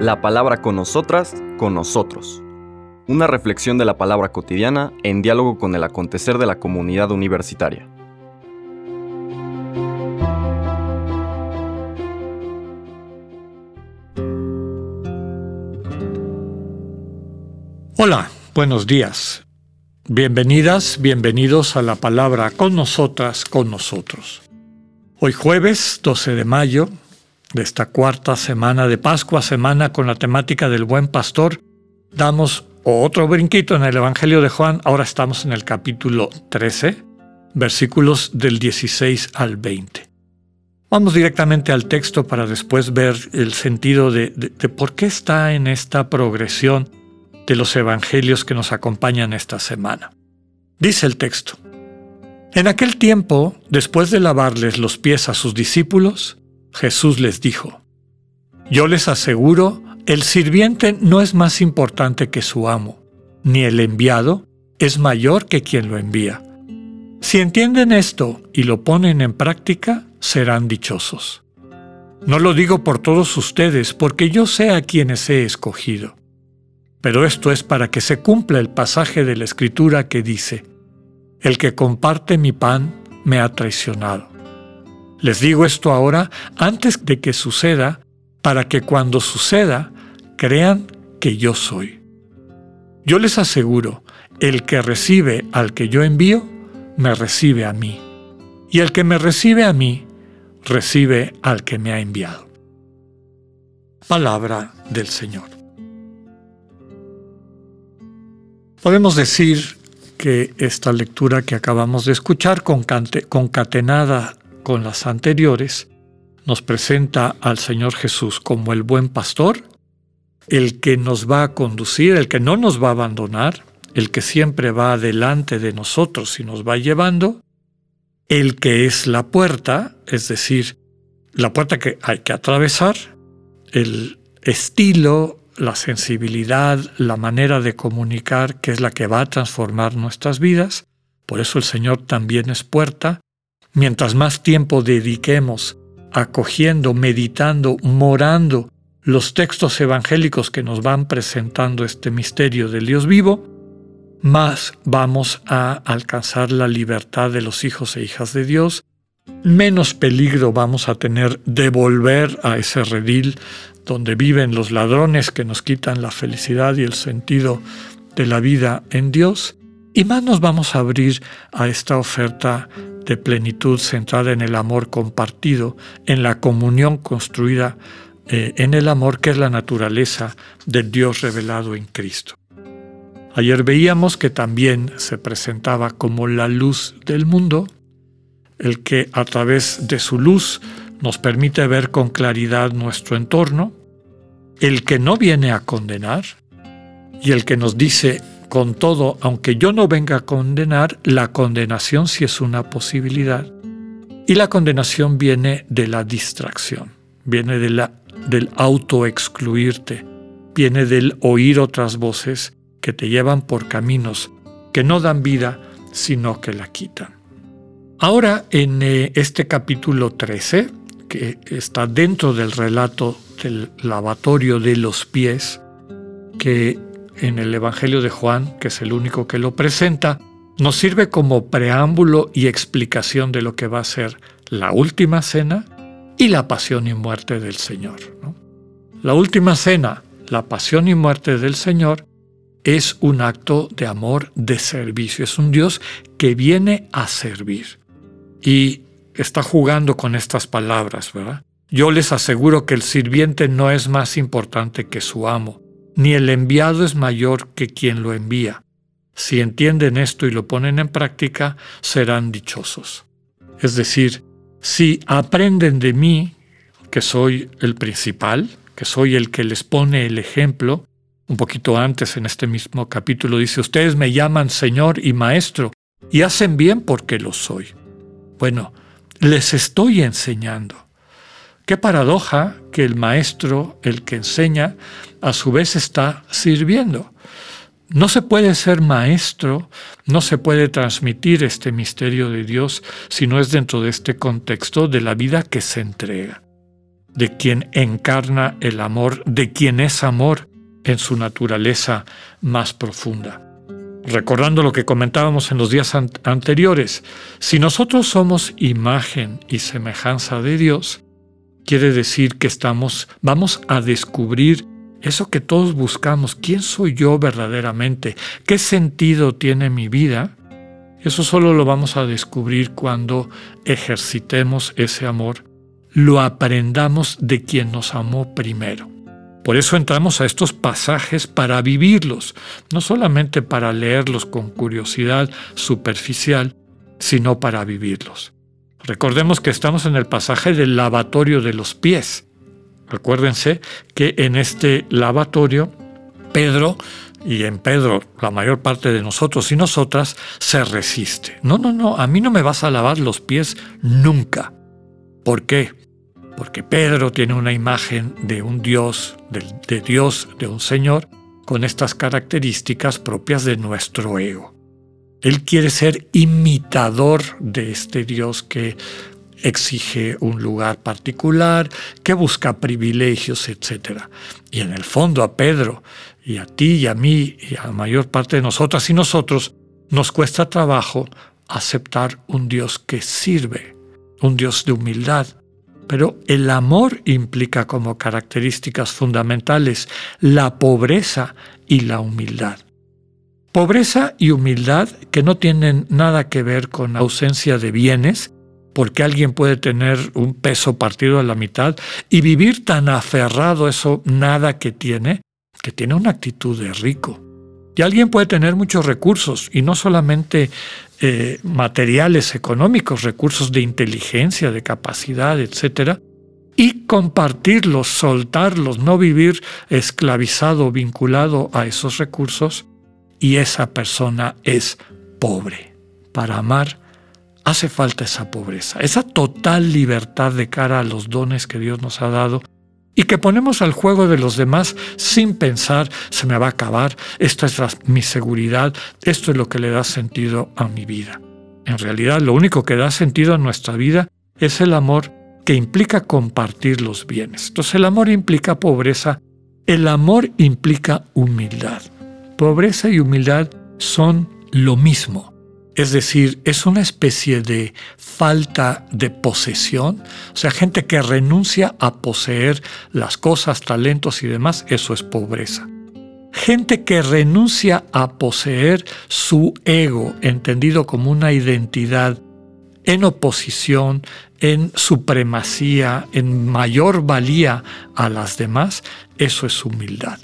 La palabra con nosotras, con nosotros. Una reflexión de la palabra cotidiana en diálogo con el acontecer de la comunidad universitaria. Hola, buenos días. Bienvenidas, bienvenidos a la palabra con nosotras, con nosotros. Hoy jueves 12 de mayo de esta cuarta semana de Pascua, semana con la temática del buen pastor, damos otro brinquito en el Evangelio de Juan. Ahora estamos en el capítulo 13, versículos del 16 al 20. Vamos directamente al texto para después ver el sentido de, por qué está en esta progresión de los evangelios que nos acompañan esta semana. Dice el texto, En aquel tiempo, después de lavarles los pies a sus discípulos, Jesús les dijo, Yo les aseguro, el sirviente no es más importante que su amo, ni el enviado es mayor que quien lo envía. Si entienden esto y lo ponen en práctica, serán dichosos. No lo digo por todos ustedes, porque yo sé a quienes he escogido. Pero esto es para que se cumpla el pasaje de la Escritura que dice, El que comparte mi pan me ha traicionado. Les digo esto ahora antes de que suceda, para que cuando suceda crean que yo soy. Yo les aseguro, el que recibe al que yo envío, me recibe a mí. Y el que me recibe a mí, recibe al que me ha enviado. Palabra del Señor. Podemos decir que esta lectura que acabamos de escuchar, concatenada con las anteriores, nos presenta al Señor Jesús como el buen pastor, el que nos va a conducir, el que no nos va a abandonar, el que siempre va delante de nosotros y nos va llevando, el que es la puerta, es decir, la puerta que hay que atravesar, el estilo, la sensibilidad, la manera de comunicar, que es la que va a transformar nuestras vidas. Por eso el Señor también es puerta, Mientras más tiempo dediquemos acogiendo, meditando, morando los textos evangélicos que nos van presentando este misterio del Dios vivo, más vamos a alcanzar la libertad de los hijos e hijas de Dios, menos peligro vamos a tener de volver a ese redil donde viven los ladrones que nos quitan la felicidad y el sentido de la vida en Dios, y más nos vamos a abrir a esta oferta de plenitud centrada en el amor compartido, en la comunión construida eh, en el amor que es la naturaleza del Dios revelado en Cristo. Ayer veíamos que también se presentaba como la luz del mundo, el que a través de su luz nos permite ver con claridad nuestro entorno, el que no viene a condenar y el que nos dice con todo, aunque yo no venga a condenar, la condenación sí es una posibilidad. Y la condenación viene de la distracción, viene de la, del autoexcluirte, viene del oír otras voces que te llevan por caminos que no dan vida, sino que la quitan. Ahora, en eh, este capítulo 13, que está dentro del relato del lavatorio de los pies, que en el Evangelio de Juan, que es el único que lo presenta, nos sirve como preámbulo y explicación de lo que va a ser la última cena y la pasión y muerte del Señor. La última cena, la pasión y muerte del Señor, es un acto de amor, de servicio. Es un Dios que viene a servir. Y está jugando con estas palabras, ¿verdad? Yo les aseguro que el sirviente no es más importante que su amo ni el enviado es mayor que quien lo envía. Si entienden esto y lo ponen en práctica, serán dichosos. Es decir, si aprenden de mí, que soy el principal, que soy el que les pone el ejemplo, un poquito antes en este mismo capítulo dice, ustedes me llaman Señor y Maestro, y hacen bien porque lo soy. Bueno, les estoy enseñando. Qué paradoja que el maestro, el que enseña, a su vez está sirviendo. No se puede ser maestro, no se puede transmitir este misterio de Dios si no es dentro de este contexto de la vida que se entrega. de quien encarna el amor, de quien es amor en su naturaleza más profunda. Recordando lo que comentábamos en los días anteriores, si nosotros somos imagen y semejanza de Dios, quiere decir que estamos, vamos a descubrir eso que todos buscamos, quién soy yo verdaderamente, qué sentido tiene mi vida, eso solo lo vamos a descubrir cuando ejercitemos ese amor, lo aprendamos de quien nos amó primero. Por eso entramos a estos pasajes para vivirlos, no solamente para leerlos con curiosidad superficial, sino para vivirlos. Recordemos que estamos en el pasaje del lavatorio de los pies. Recuérdense que en este lavatorio, Pedro, y en Pedro la mayor parte de nosotros y nosotras, se resiste. No, no, no, a mí no me vas a lavar los pies nunca. ¿Por qué? Porque Pedro tiene una imagen de un Dios, de, de Dios, de un Señor, con estas características propias de nuestro ego. Él quiere ser imitador de este Dios que exige un lugar particular, que busca privilegios, etc. Y en el fondo a Pedro y a ti y a mí y a la mayor parte de nosotras y nosotros nos cuesta trabajo aceptar un Dios que sirve, un Dios de humildad. Pero el amor implica como características fundamentales la pobreza y la humildad. Pobreza y humildad que no tienen nada que ver con ausencia de bienes, porque alguien puede tener un peso partido a la mitad y vivir tan aferrado a eso nada que tiene, que tiene una actitud de rico. Y alguien puede tener muchos recursos, y no solamente eh, materiales económicos, recursos de inteligencia, de capacidad, etc., y compartirlos, soltarlos, no vivir esclavizado, vinculado a esos recursos, y esa persona es pobre. Para amar hace falta esa pobreza, esa total libertad de cara a los dones que Dios nos ha dado y que ponemos al juego de los demás sin pensar, se me va a acabar, esta es mi seguridad, esto es lo que le da sentido a mi vida. En realidad lo único que da sentido a nuestra vida es el amor que implica compartir los bienes. Entonces el amor implica pobreza, el amor implica humildad. Pobreza y humildad son lo mismo. Es decir, es una especie de falta de posesión, o sea, gente que renuncia a poseer las cosas, talentos y demás, eso es pobreza. Gente que renuncia a poseer su ego, entendido como una identidad en oposición, en supremacía, en mayor valía a las demás, eso es humildad.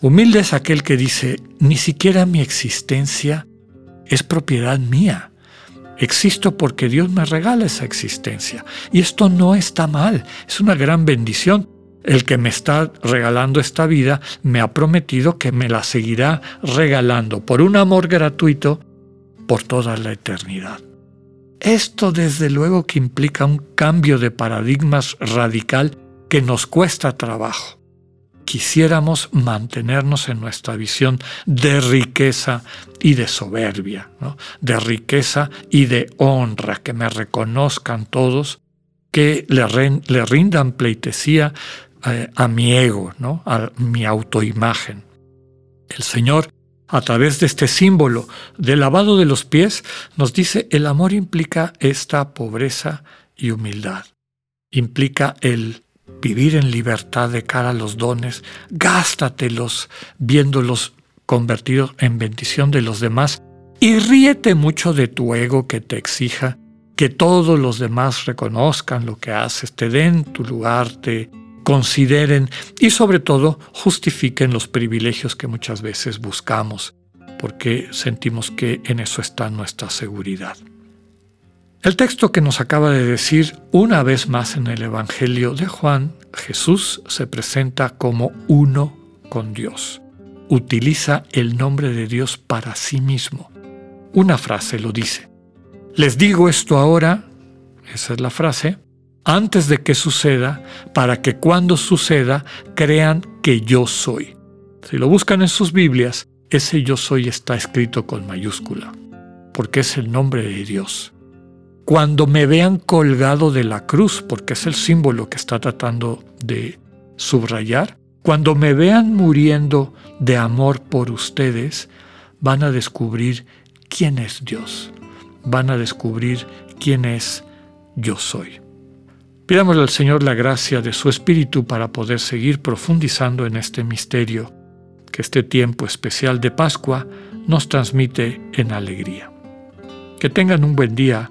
Humilde es aquel que dice, ni siquiera mi existencia es propiedad mía. Existo porque Dios me regala esa existencia. Y esto no está mal, es una gran bendición. El que me está regalando esta vida me ha prometido que me la seguirá regalando por un amor gratuito por toda la eternidad. Esto desde luego que implica un cambio de paradigmas radical que nos cuesta trabajo quisiéramos mantenernos en nuestra visión de riqueza y de soberbia, de riqueza y de honra, que me reconozcan todos, que le, rindan pleitesía eh, a mi ego, ¿no? a mi autoimagen. El Señor, a través de este símbolo del lavado de los pies, nos dice, el amor implica esta pobreza y humildad, implica el vivir en libertad de cara a los dones, gástatelos viéndolos convertidos en bendición de los demás y ríete mucho de tu ego que te exija que todos los demás reconozcan lo que haces, te den tu lugar, te consideren y sobre todo justifiquen los privilegios que muchas veces buscamos, porque sentimos que en eso está nuestra seguridad. El texto que nos acaba de decir una vez más en el Evangelio de Juan, Jesús se presenta como uno con Dios. Utiliza el nombre de Dios para sí mismo. Una frase lo dice. Les digo esto ahora, esa es la frase, antes de que suceda, para que cuando suceda crean que yo soy. Si lo buscan en sus Biblias, ese yo soy está escrito con mayúscula, porque es el nombre de Dios. Cuando me vean colgado de la cruz, porque es el símbolo que está tratando de subrayar, cuando me vean muriendo de amor por ustedes, van a descubrir quién es Dios, van a descubrir quién es yo soy. Pidámosle al Señor la gracia de su Espíritu para poder seguir profundizando en este misterio que este tiempo especial de Pascua nos transmite en alegría. Que tengan un buen día,